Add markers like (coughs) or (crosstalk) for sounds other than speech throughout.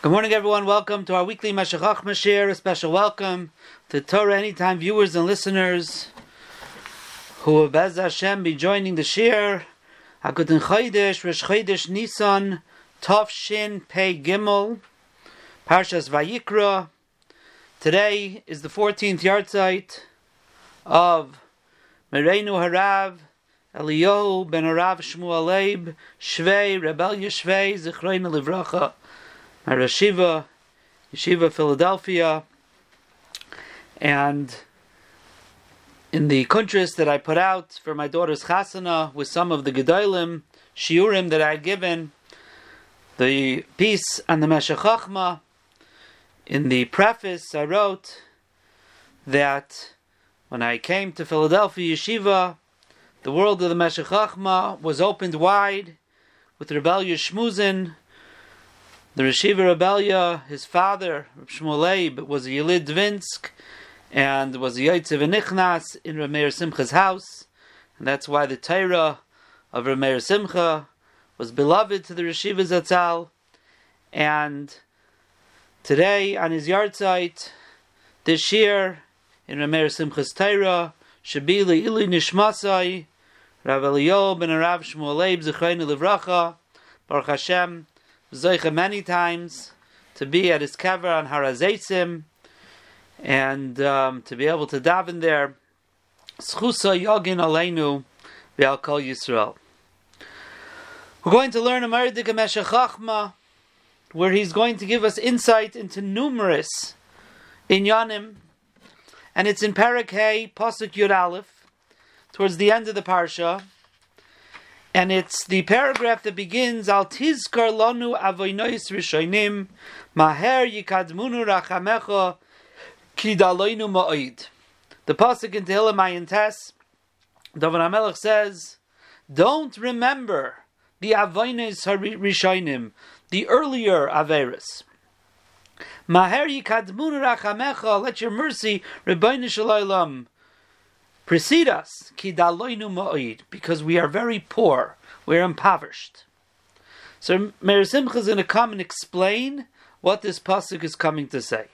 Good morning, everyone. Welcome to our weekly Meshachach Mashir. A special welcome to Torah Anytime viewers and listeners who will, Bez Hashem, be joining the Shir. Hakutin Chodesh, Rosh Chodesh Nisan, Tov Shin Pei Gimel, Parshas Vayikra. Today is the 14th yahrzeit of Merenu Harav, Eliyahu ben Harav Shmuel Leib, Svei, Rebel Yeshvei, Zichroin Livracha, Yeshiva, Yeshiva Philadelphia, and in the kuntras that I put out for my daughter's chasana with some of the gedolim shiurim that I had given, the piece on the Meshech in the preface I wrote that when I came to Philadelphia Yeshiva, the world of the Meshech was opened wide with rebellious shmuzin, the Reshiva Rebellia, his father, Shmuel was a Yelid Dvinsk, and was a Yaitzev Nichnas in Rameir Simcha's house, and that's why the Torah of Rameir Simcha was beloved to the Reshiva Zatzal, and today on his yahrzeit, this year, in Rameir Simcha's Torah, Shabili Ili Nishmasai, Rav Eliyahu ben Rav Shmuel Leib, Zechaynu Livracha, Baruch Hashem, Zoicha many times to be at his kever on Harazesim and um, to be able to daven there. Schusa Yogin Aleinu Ve'al Kol Yisrael. We're going to learn a Meridik Chachma, where he's going to give us insight into numerous inyanim, and it's in Parak Hey, Pasuk Yud Aleph, towards the end of the parsha and it's the paragraph that begins Al tizkar lanu avoinois rishonim maher yikadmunu rachamecha kidaloinu ma'id. The pasuk in Tehillim Ayin Tes, David HaMelech says, "Don't remember the avoinois rishonim, the earlier averis." Maher yikadmunu rachamecha, let your mercy, Rebbeinu Shalom, precede us, because we are very poor, we're impoverished. So Meir Simcha is going to come and explain what this pasuk is coming to say.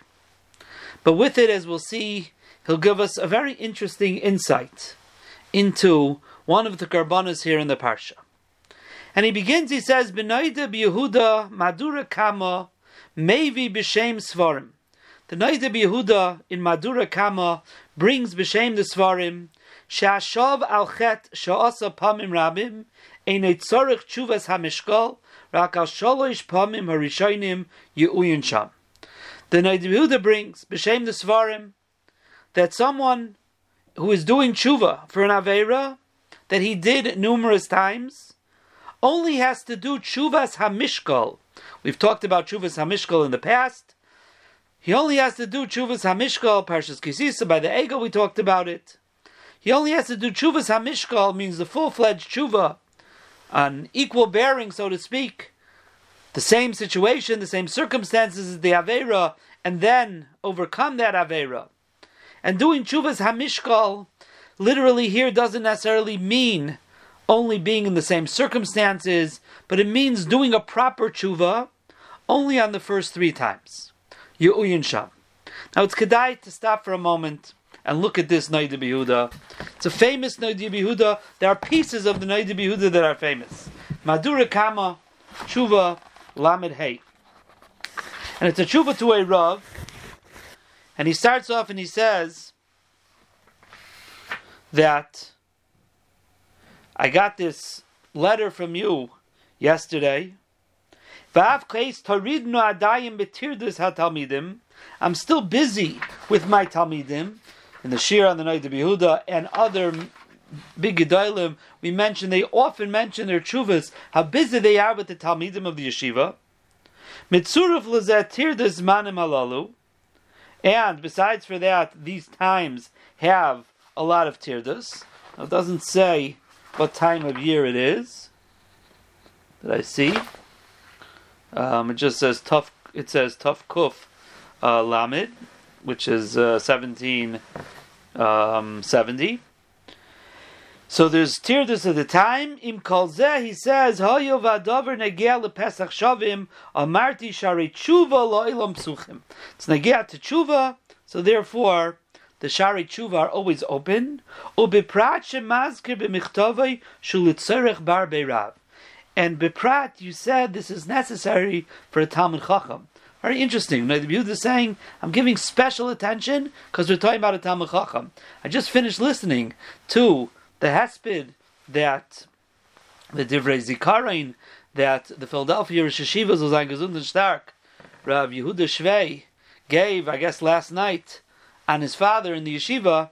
But with it, as we'll see, he'll give us a very interesting insight into one of the karbanas here in the parsha. And he begins, he says, B'naida b'Yehuda madura kama mevi b'shem svarim. The Naida b'Yehuda in Madura Kama brings b'shem the Svarim, Shashav al chet sha'asa pamim rabim, chuvas. The Naida b'Yehuda brings b'shem the Svarim that someone who is doing tshuva for an Aveira that he did numerous times only has to do chuvas hamishkol. We've talked about chuvas hamishkol in the past. He only has to do Chuvas Hamishkal, Parshas Kisisa, by the Ego we talked about it. He only has to do Chuvas Hamishkal, means the full-fledged Chuva, an equal bearing, so to speak, the same situation, the same circumstances as the Avera, and then overcome that Avera. And doing Chuvas Hamishkal, literally here doesn't necessarily mean only being in the same circumstances, but it means doing a proper Chuva only on the first three times. Now it's kedai to stop for a moment and look at this Noida Behuda. It's a famous Noida Behuda. There are pieces of the Noida Behuda that are famous. Madura Kama, Tshuva, Lamed. And it's a Tshuva to a Rav. And he starts off and he says that I got this letter from you yesterday I'm still busy with my Talmidim in the Shir on the night of Yehuda and other big Gedolim. We mention they often mention their chuvas how busy they are with the Talmidim of the yeshiva. Mitzuruf lezatir manim halalu, and besides for that, these times have a lot of tirdas. It doesn't say what time of year it is. Did I see? Um, it just says tough. It says tough kuf uh, lamid, which is uh, seventeen um, seventy. So there's tirdus at the time. Im kolzeh, he says, Hoyo v'adover negea lepesach shavim, amarti shari tshuva lo'ilam psuchim. It's negea to tshuva, so therefore, the shari tshuva are always open. Ubiprat shemazkir b'michtovei shulitzerech bar beirav. And biprat, you said this is necessary for a Talmud Chacham. Very interesting. The Yehuda is saying, I'm giving special attention because we're talking about a Talmud Chacham. I just finished listening to the Hesped that the Divrei Zikarin that the Philadelphia Rosh Hashivas was on Gesund and Stark, Rav Yehuda Svei gave, I guess, last night on his father in the yeshiva,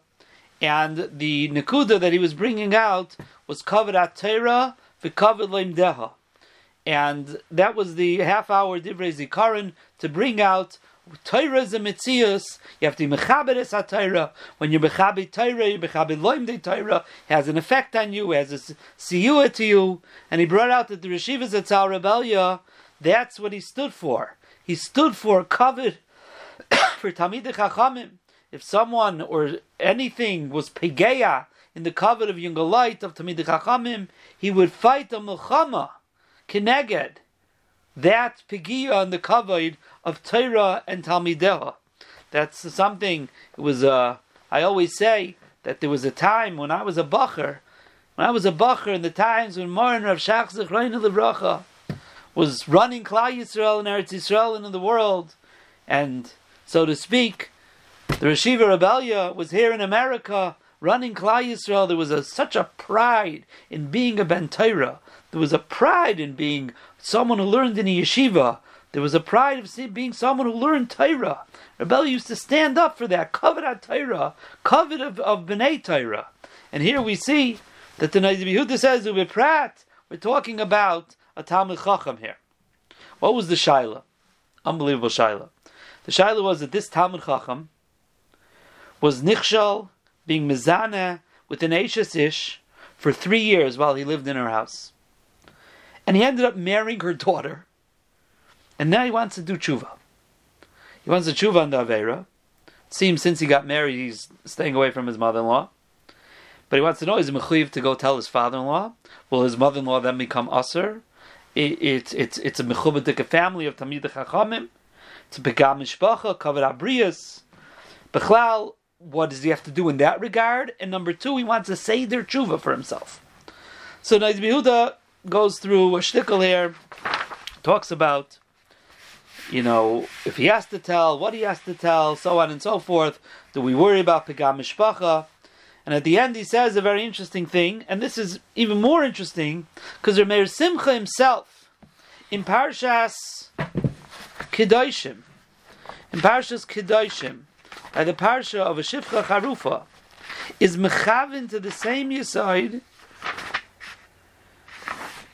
and the Nakuda that he was bringing out was covered at Torah, covered Leim Deha. And that was the half hour Divrei Zikaron to bring out Torah is a. You have to be mechaber es Torah. When you're mechaber Torah, you mechaber loim de Torah. has an effect on you. Has a siyua to you. And he brought out that the Reshivas Zatzal Rebellia, that's what he stood for. He stood for covered (coughs) for Tamid Chachamim. If someone or anything was pegeya in the covet of Yungalite of Tamid Chachamim, he would fight a milchama, kineged, that pegia on the kavod of Torah and Talmideha. That's something. It was. Uh, I always say that there was a time when I was a bacher, when I was a bacher in the times when Moran Rav Shach Zechrein Levracha was running Klal Yisrael and Eretz Yisrael and in the world, and so to speak, the Reshiva Rebellia was here in America running Klal Yisrael. There was a, such a pride in being a Ben Torah. There was a pride in being someone who learned in a yeshiva. There was a pride of being someone who learned Torah. Rebel used to stand up for that, covet at Torah, covet of, of B'nai Torah. And here we see that the Yehuda says, prat, we're talking about a Talmud Chacham here. What was the Shaila? Unbelievable Shaila. The Shaila was that this Talmud Chacham was Nichshal being Mizana with an Ashes Ish for three years while he lived in her house. And he ended up marrying her daughter. And now he wants to do tshuva. He wants to tshuva on the Avera. It seems since he got married, he's staying away from his mother-in-law. But he wants to know, is he mechuyev to go tell his father-in-law? Will his mother-in-law then become usher? It, it, it's, it's a mechubadik family of Tamid Chachamim. It's a begam mishpacha, covered abrias. Bechlal, what does he have to do in that regard? And number two, he wants to say their tshuva for himself. So Naiz Behuda goes through a shtickle here, talks about, you know, if he has to tell, what he has to tell, so on and so forth. Do we worry about Pegam Mishpacha? And at the end, he says a very interesting thing, and this is even more interesting because Rameir Simcha himself, in Parshas Kedoshim, in Parshas Kedoshim, by the Parsha of a Shifcha Charufa, is mechavin to the same Yisoid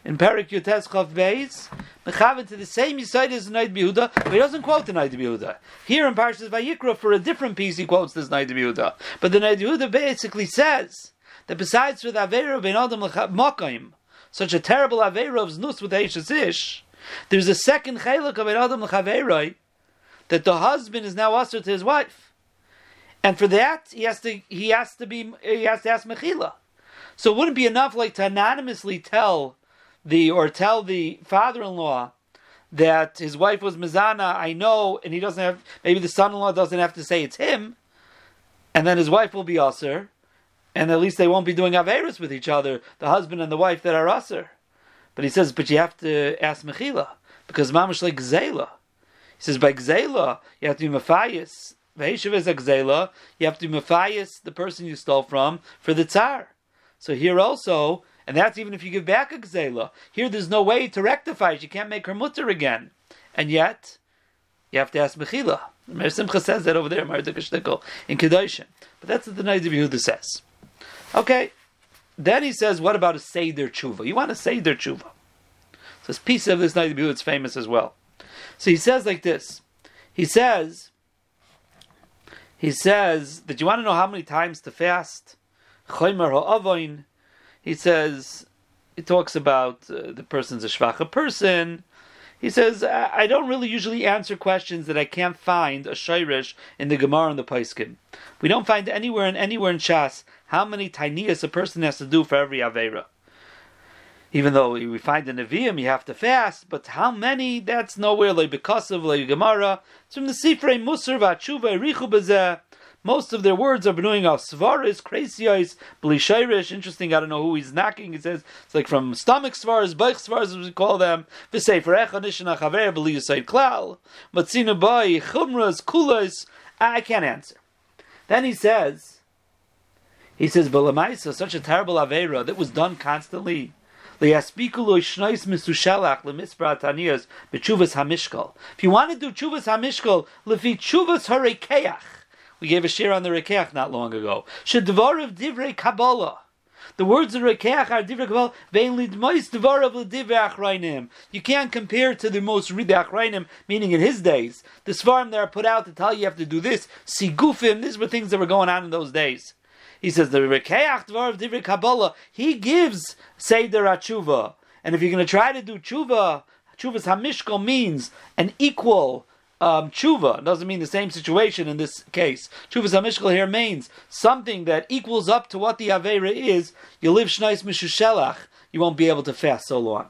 in Perik Yutes Chav Beis, Mechaven to the same Yisaid as Naid Behuda, but he doesn't quote the Naid Behuda. Here in Parshas Vayikra, for a different piece, he quotes this Naid Behuda. But the Naid Behuda basically says that besides with the Avera Ben Adam Makaim, such a terrible Avera of Znus with Eishes Ish, there's a second Chelak of Ben Adam Lechaveroi, that the husband is now usher to his wife. And for that, he has to he has to be he has to ask Mechila. So it wouldn't be enough like to anonymously tell the or tell the father-in-law that his wife was Mizana, I know, and he doesn't have maybe the son-in-law doesn't have to say it's him, and then his wife will be usher, and at least they won't be doing averus with each other, the husband and the wife that are usher. But he says, but you have to ask Mechila, because mamash like Gzela. He says by Gzela, you have to be Matthias. Vehishav is a Gzela, you have to be Matthias, the person you stole from, for the Tsar. So here also, and that's even if you give back a gzela. Here, there's no way to rectify it. You can't make her mutter again. And yet, you have to ask Mechila. Meir Simcha says that over there, Marduk in Kedoshim. But that's what the Naiz of Yehuda says. Okay. Then he says, what about a Seder Tshuva? You want a Seder Tshuva. So this piece of this Naiz Yehuda is famous as well. So he says like this. He says, he says that you want to know how many times to fast. Choymer ha'avoin he says, he talks about uh, the person's a shvacha person. He says, I don't really usually answer questions that I can't find a shayrish in the Gemara and the Paiskim. We don't find anywhere and anywhere in Shas how many tinias a person has to do for every Avera. Even though we find in Nevi'im you have to fast, but how many? That's nowhere like because of like Gemara. It's from the Sifrei Musar Vachuva Richu Bezeh. Most of their words are doing of svaris, krasiyos, blishayrish. Interesting, I don't know who he's knocking. He says it's like from stomach svaris, baich svaris, as we call them. V'sefer echa nishna chaver b'liyusayt klal. Matzina bai chumras kulas. I can't answer. Then he says, he says, "Balamaisa, such a terrible avera that was done constantly." If you want to do chuvas hamishkal, lefi chuvas harekeach, we gave a share on the Rekeach not long ago. Shedvar of Divrei Kabbalah. The words of Rekeach are Divrei Kabbalah. Vein lidmois dvar of Achrayim. You can't compare to the most read Achrayim, meaning in his days. The Svarim that are put out to tell you you have to do this. Sigufim, these were things that were going on in those days. He says the Rekeach dvar of Divrei Kabbalah, he gives Seder Atshuva. And if you're going to try to do tshuva, tshuva's hamishkal means an equal um, tshuva. doesn't mean the same situation in this case. Tshuva zamishkal here means something that equals up to what the avera is. You live shnais mishushelach, you won't be able to fast so long.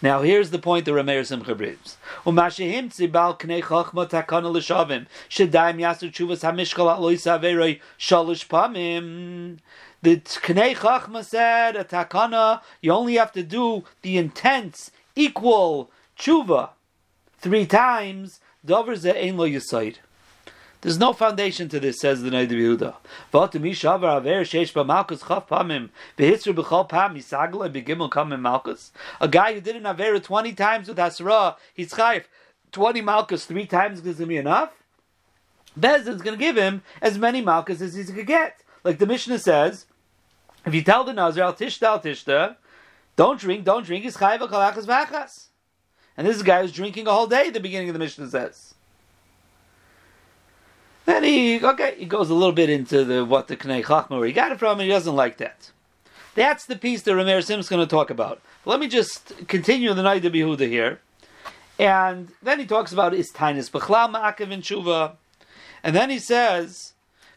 Now here's the point the Rameir Simcha brings. Umashihim tzibal knei chachma takana l'shavim shedaim yasu tshuvas hamishkal alois averoi shalish pamim. The knei chachma said a takana you only have to do the intense equal tshuva three times. There's no foundation to this, says the B'Yehuda. V'ot mi shavar. A guy who did an aver 20 times with Hasra, he's chayif. 20 malkus three times is going to be enough? Bezdin's going to give him as many malkus as he could get. Like the Mishnah says, if you tell the Nazir, al tishta al tishta, don't drink, don't drink, is chayv al v'achas. And this guy was drinking a whole day the beginning of the Mishnah says. Then he okay, he goes a little bit into the what the Knei Chachma where he got it from, and he doesn't like that. That's the piece that Rameir Sim is going to talk about. Let me just continue the night of Behuda here. And then he talks about Istainis Bechlam Ma'akev and Shuva. And then he says,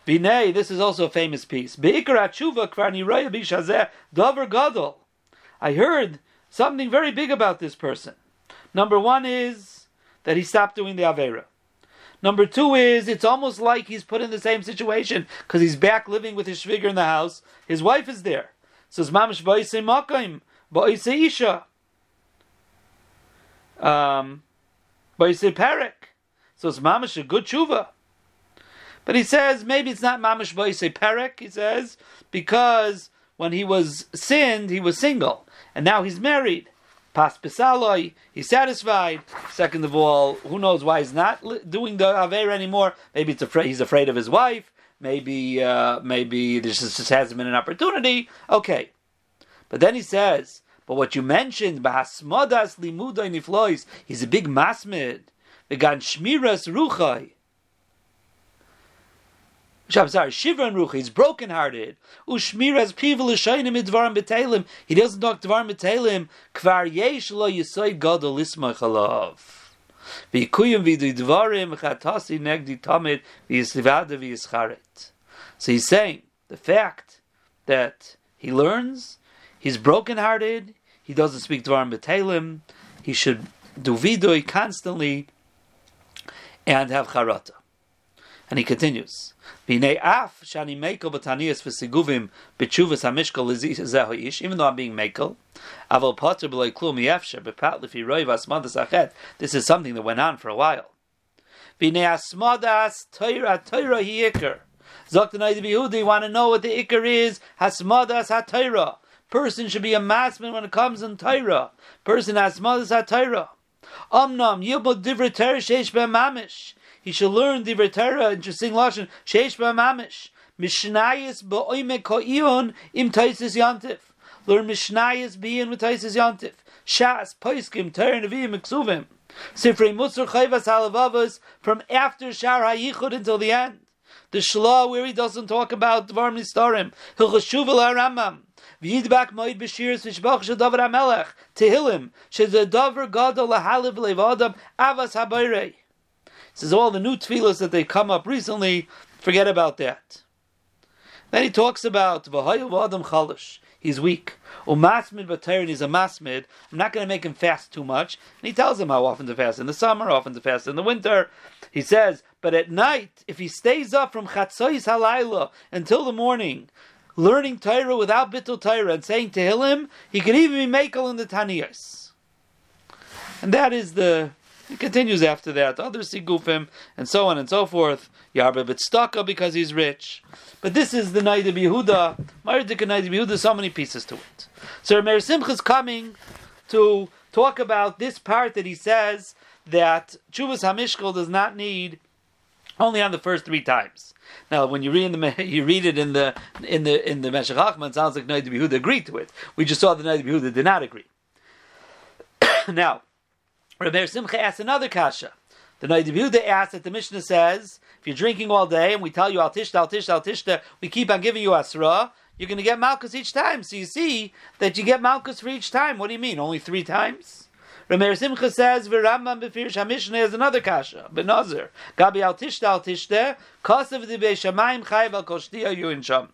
Binay, this is also a famous piece. Be'ikar Shuva Kvarni Bishazeh Dover Gadol. I heard something very big about this person. Number one is that he stopped doing the Avera. Number two is it's almost like he's put in the same situation because he's back living with his shviger in the house. His wife is there. Says Mamish Ba'isei Makaim, Ba'isei Isha. Um, Ba'isei Perek. So it's Mamish a good tshuva. But he says maybe it's not Mamish Ba'isei Perek, he says, because when he was sinned, he was single. And now he's married. Pas pesaloi, he's satisfied. Second of all, who knows why he's not doing the aver anymore? Maybe it's afraid he's afraid of his wife. Maybe uh, maybe this just hasn't been an opportunity. Okay, but then he says, but what you mentioned, bahasmodas limudai niflois, he's a big masmid. Vegan shmiras ruchai. I'm sorry, Shivran Ruchi, he's brokenhearted. Ushmiras pivel l'shaynim idvarim b'teilim. He doesn't talk dvarim b'teilim. Kvar yesh lo yisoy gadol ismach alav. V'yikuyim v'du dvarim v'chatasi negdi tamid v'yisivada v'yischaret. So he's saying, the fact that he learns, he's brokenhearted, he doesn't speak dvarim b'teilim, he should do vidui constantly, and have charata. And he continues. Even though I'm being mekel. This is something that went on for a while. Zok you want to know what the ikar is? Hasmadas ha Person should be a masman when it comes in Torah. Person hasmadas ha-Torah. Omnam yibod divrei Torah sheish mamish. He should learn the Torah, interesting lashon, sheish ba'mamish. Mishnayis ba'oime ko'ion im taisis yantif. Learn Mishnayis being with taisis yantif. Shas, poiskim, Torah, Nevi'im, Miksuvim. Sifrei Mutzur Chayvas Halavavas from after Shar HaYichud until the end. The Shlah where he doesn't talk about Dvar Nistarim. Hilchashuv Rambam. V'yidbak moed b'shirs v'shbach shadavar hamelech tehillim shezadavar gadol lahaliv levadam avas habayrei. Says all the new tefillas that they come up recently, forget about that. Then he talks about adam chalish. He's weak. Umasmid b'tayrin is a masmid. I'm not going to make him fast too much. And he tells him how often to fast in the summer, often to fast in the winter. He says, but at night, if he stays up from chatzos halayla until the morning, learning Torah without bittul Torah and saying to Tehillim, he can even be makel in the Taniyas. And that is the he continues after that. Others see Gufim and so on and so forth. Yarba Bitstaka because he's rich. But this is the night of Yehuda. Mardik night of Yehuda, so many pieces to it. So Meir is coming to talk about this part that he says that Chuvas Hamishkal does not need only on the first three times. Now, when you read in the you read it in the in the in the Meshech Chochma, it sounds like Noid Yehuda agreed to it. We just saw that Noid Yehuda did not agree. (coughs) now, Rabbi Simcha asks another kasha. The Noid Yehuda asks that the Mishnah says, if you're drinking all day and we tell you al tishta, al we keep on giving you asra, you're going to get malchus each time. So you see that you get malchus for each time. What do you mean? Only three times? Rameir Simcha says, "V'Rambam b'firish Hamishna is another kasha. Benazir gabi al tishta al tishta kasav di beishamayim chayv al koshtiya yu in sham."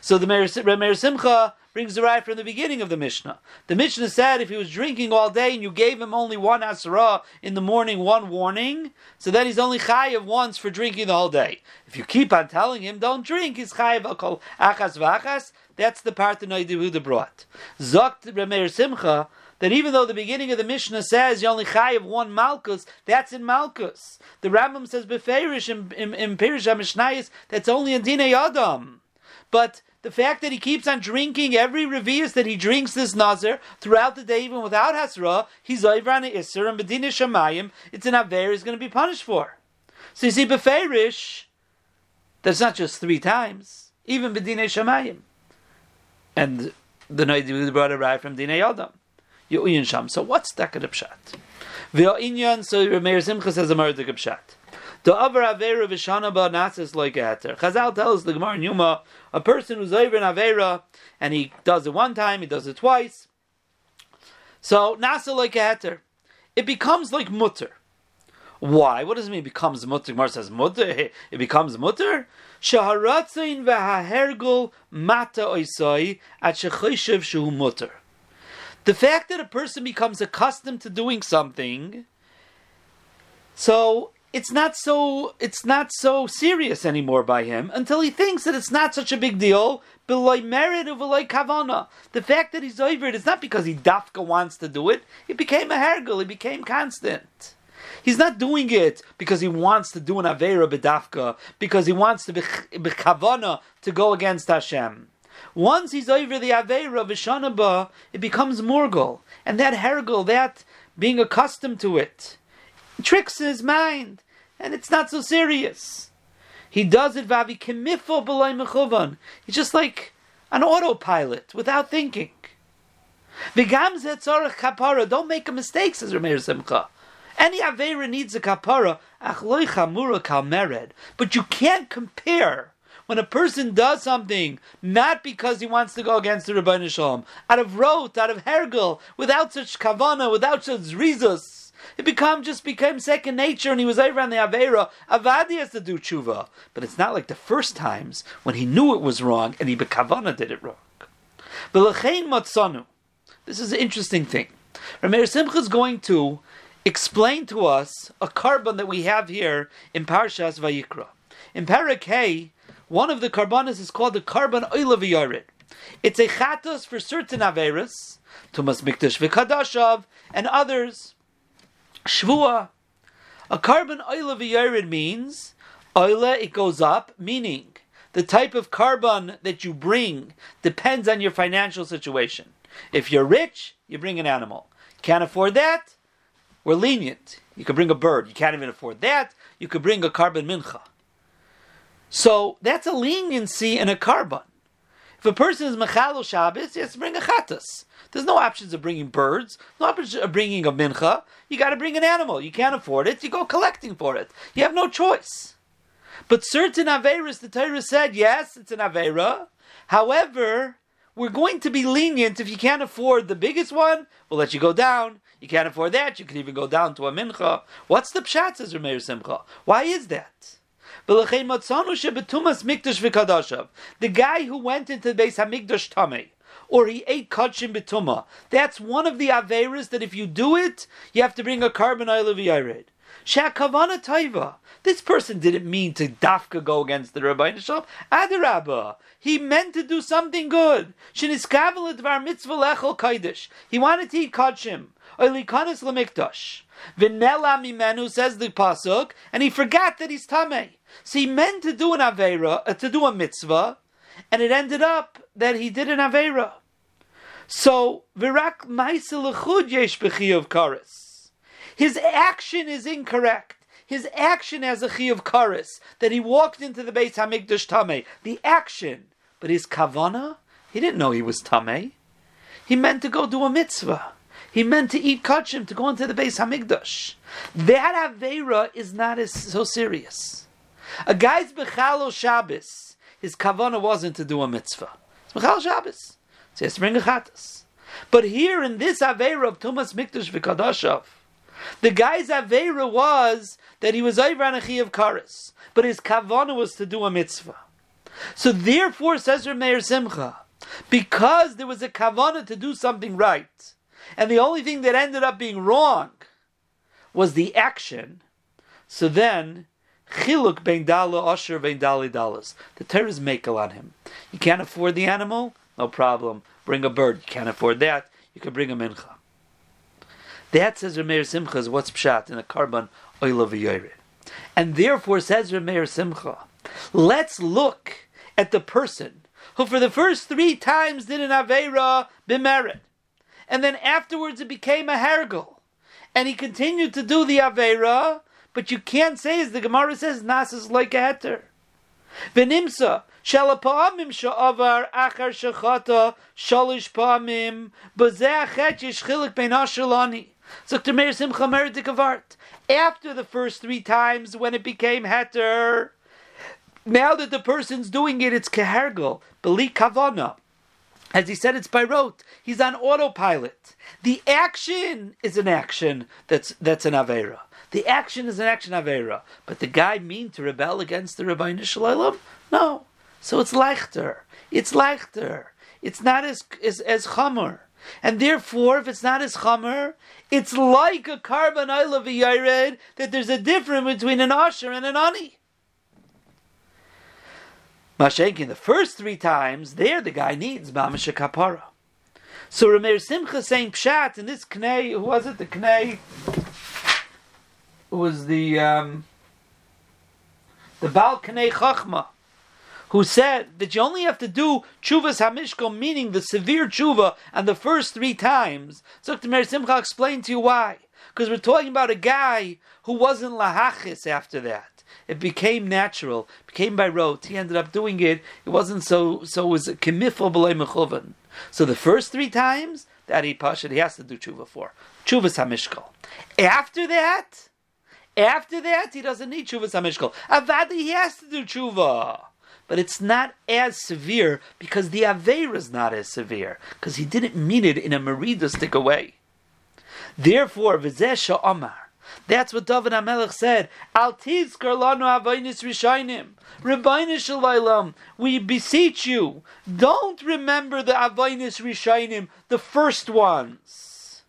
So the Rameir Simcha brings the right from the beginning of the Mishnah. The Mishnah said if he was drinking all day and you gave him only one asra in the morning, one warning, so then he's only chayiv once for drinking the whole day. If you keep on telling him don't drink, he's chayiv akol achas v'achas. That's the part that Noidivuda brought. Zokt Rameir Simcha that even though the beginning of the Mishnah says you only chayiv one malchus, that's in malchus. The Rambam says beferish in in, in Pirish HaMishnayis that's only in Dinei Adam. But the fact that he keeps on drinking every revius that he drinks this nazar throughout the day, even without hasra, he's over on isser and bedina shamayim. It's an aver he's going to be punished for. So you see, beferish, that's not just three times, even bedina shamayim, and the night we brought a right from dinei adam. Yu'in sham. So what's that pshat? So Meir Simcha says a murder pshat. The other avera v'shana ba nasis like a heter. Chazal tells the Gemara in Yuma, a person who's over in avera and he does it one time, he does it twice. So nasa like a it becomes like mutter. Why? What does it mean? It becomes mutter. Gemara says mutter. (laughs) It becomes mutter. Shaharatzain v'hahergul mata oisai at shechoshev shehu mutter. The fact that a person becomes accustomed to doing something, so it's not so it's not so serious anymore by him until he thinks that it's not such a big deal. Beloy merit of kavana. The fact that he's over it is not because he dafka wants to do it. It became a hergel. It became constant. He's not doing it because he wants to do an avera bedafka, because he wants to be, kavana to go against Hashem. Once he's over the avera v'shanaba, it becomes morgul, and that hergel, that being accustomed to it, tricks in his mind, and it's not so serious. He does it vavi kemifo b'loy mechuvan. He's just like an autopilot without thinking. V'gam zetzorach kapara. Don't make a mistake, says Rameir Simcha. Any avera needs a kapara. Ach chamura kal mered. But you can't compare when a person does something not because he wants to go against the Rabbi Shalom, out of rote, out of hergel, without such kavana, without such rizus, it become just became second nature, and he was over on the avera. Avadi has to do tshuva, but it's not like the first times when he knew it was wrong and he bekavana did it wrong. B'lechein matzanu. This is an interesting thing. Rameir Simcha is going to explain to us a korban that we have here in Parshas Vayikra. In Parak one of the carbonas is called the korban oil of It's a chatos for certain averas, Tumas Mikdash v'Kadashav, and others. Shvua. A korban oil of Yared means oil it goes up, meaning the type of korban that you bring depends on your financial situation. If you're rich, you bring an animal. Can't afford that? We're lenient. You could bring a bird. You can't even afford that. You could bring a korban mincha. So that's a leniency in a korban. If a person is mechalo Shabbos, he has to bring a chatas. There's no options of bringing birds, no options of bringing a mincha. You got to bring an animal. You can't afford it. You go collecting for it. You have no choice. But certain averas, the Torah said, yes, it's an avera. However, we're going to be lenient if you can't afford the biggest one, we'll let you go down. You can't afford that, you can even go down to a mincha. What's the pshat, says Rameir Simcha? Why is that? The guy who went into the base Hamikdash Tameh, or he ate kachim betuma. That's one of the averas that if you do it, you have to bring a korban oil of yared. Shakavana taiva. This person didn't mean to dafka go against the Rabbi Nishal. Adarabba. He meant to do something good. Shiniskavel dvar mitzvah lechol kaidish. He wanted to eat kachim. Oilikanis lemikdash. Vinela mimenu says the pasuk, and he forgot that he's tamei. So he meant to do an avera, uh, to do a mitzvah, and it ended up that he did an avera. So virak ma'isel yesh of karis. His action is incorrect. His action as a chi of karis that he walked into the base hamikdash tamei. The action, but his kavana, he didn't know he was tamei. He meant to go do a mitzvah. He meant to eat kachim to go into the base hamikdash. That avera is not as so serious. A guy's bechalo Shabbos, his kavana wasn't to do a mitzvah. It's bechalo Shabbos. So has to bring a chatas. But here in this avera of Tumas Mikdash v'Kadashav, the guy's avera was that he was over of karis, but his kavana was to do a mitzvah. So therefore, says Meir Simcha, because there was a kavana to do something right, and the only thing that ended up being wrong was the action, so then chiluk ben dala asher ben dali dalas. The Torah is makel on him. You can't afford the animal, no problem. Bring a bird. You can't afford that. You can bring a mincha. That says Rameir Simcha is what's pshat in a korban oil of And therefore says Rameir Simcha, let's look at the person who for the first three times did an Aveira b'merit. And then afterwards it became a hergel. And he continued to do the Aveira, but you can't say, as the Gemara says, Nas like a heter. V'nimsa, Achar shalish ben ashalani. After the first three times when it became heter, now that the person's doing it, it's kehergel, beli kavana. As he said, it's by rote. He's on autopilot. The action is an action that's that's an avera. The action is an action avera. But the guy mean to rebel against the Rabbi Nishalaylam? No. So it's leichter. It's leichter. It's not as as, as chamor. And therefore, if it's not as chamer, it's like a korban that there's a difference between an asher and an ani. Mashenkin, the first three times, there the guy needs mamash kapara. So Rameir Simcha saying pshat in this knei, who was it? The knei was the um, the Bal knei chachma who said that you only have to do chuvas hamishko, meaning the severe chuva, and the first three times. So Mer Simcha explained to you why. Because we're talking about a guy who wasn't lahachis after that. It became natural, became by rote. He ended up doing it. It wasn't so. So it was kimifo b'lei So the first three times that he pashed, he has to do chuva for chuvas hamishkol. After that, after that, he doesn't need chuvas hamishkol. Avadi, he has to do chuva but it's not as severe because the Aveir is not as severe, because he didn't mean it in a meridistic way. Therefore, Vizesha Omar. That's what David HaMelech said. Al tizkar lanu avainis rishainim. Rabbeinu Shalom, we beseech you, don't remember the avainis rishainim, the first ones.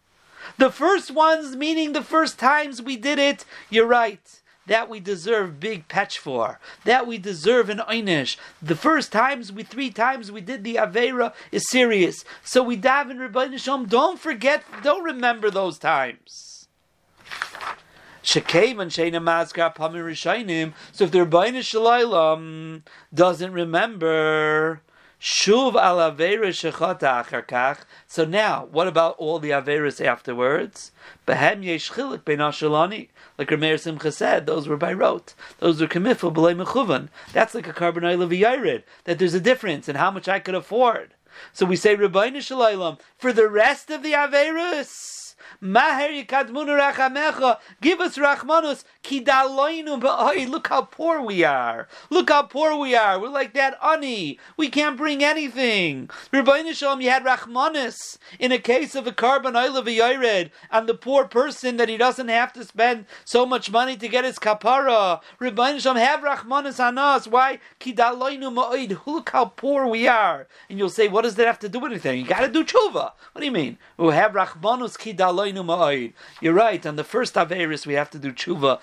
The first ones, meaning the first times we did it, you're right that we deserve big patch for. That we deserve an einish. The first times we, three times we did the avera is serious. So we daven Rabbi Shalom. Don't forget, don't remember those times. And. So if the Rabbi Shalom doesn't remember, Shuv. So now, what about all the averas afterwards? Behem yesh chilik. Like Rameir Simcha said, those were by rote. Those were kamifu b'lei mechuvan. That's like a korban oil of that there's a difference in how much I could afford. So we say Rabbi Shalom for the rest of the averas. Give us rachmanus. Look how poor we are. Look how poor we are. We're like that ani. We can't bring anything. Rebbeinu you had rachmanus in a case of a korban oil of a yored, and the poor person that he doesn't have to spend so much money to get his kapara. Rebbeinu Shalom, have rachmanus on us. Why? Look how poor we are. And you'll say, what does that have to do with anything? You got to do tshuva. What do you mean? We have rachmanus You're right. On the first averis, we have to do tshuva.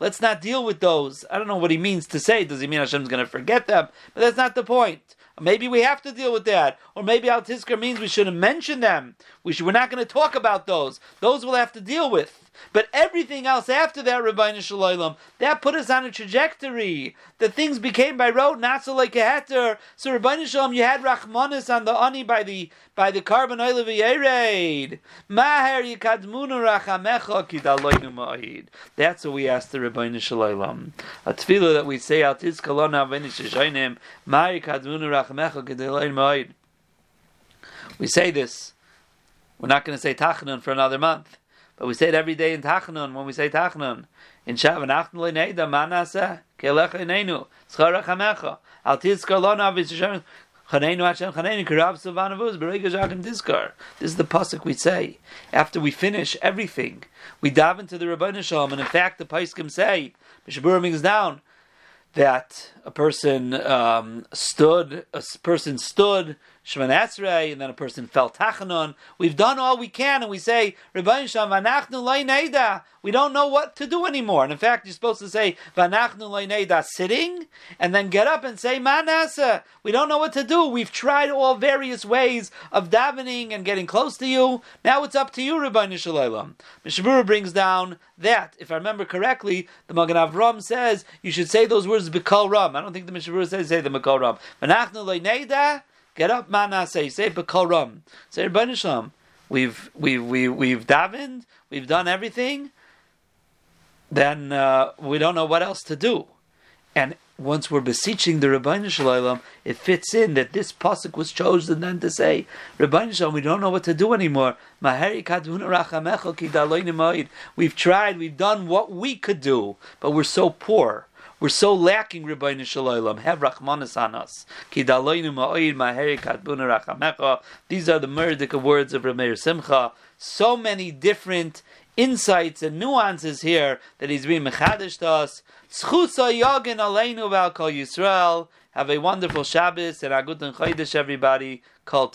Let's not deal with those. I don't know what he means to say. Does he mean Hashem's going to forget them? But that's not the point. Maybe we have to deal with that, or maybe al tizkar means we shouldn't mention them. We should, we're not going to talk about those. Those we'll have to deal with. But everything else after that, Rabbi Shalom, that put us on a trajectory. The things became by road, not so like a hatter. So Rabbi Shalom, you had Rachmanis on the ani by the by the korban oil of Yered. Maher yikadmunu rachamecha kidaloinu ma'id. That's what we asked the Rabbi Shalom. A tefillah that we say al tizkalona avenish shaynim. Maher yikadmunu rachamecha kidaloinu. We say this. We're not going to say Tachanun for another month. But we say it every day in Tachnun when we say Tachnun. In Shav Nachnu Manasa Inenu Tzchara Chamecha Al Tizkar Chanenu Hashem Chanenu Kirav Berega Tizkar. This is the pasuk we say after we finish everything. We dive into the Rabbeinu Shalom, and in fact the Paiskim say Mishabura brings down that a person um, stood, a person stood Esrei, and then a person fell Tachanon. We've done all we can, and we say. We don't know what to do anymore. And in fact, you're supposed to say, sitting, and then get up and say, Manasa. We don't know what to do. We've tried all various ways of davening and getting close to you. Now it's up to you, Rebbein Shalom. Mishabura brings down that, if I remember correctly, the Magen Avram says you should say those words Bikal Ram. I don't think the Mishabura says say the Bikal Ram. Get up, mana say, say Bekoram. Say Rabbanishlam. We've we've we, we've davened, we've done everything, then uh, we don't know what else to do. And once we're beseeching the Rabbeinu Shalom, it fits in that this pasuk was chosen then to say, Rabbeinu Shalom, we don't know what to do anymore. We've tried, we've done what we could do, but we're so poor. We're so lacking, Rabbi Shalom. Have Rachmanis on us. These are the murdic words of Rameir Simcha. So many different insights and nuances here that he's being mechadish to us. Yisrael. Have a wonderful Shabbos and a good Chodesh, everybody. Kol.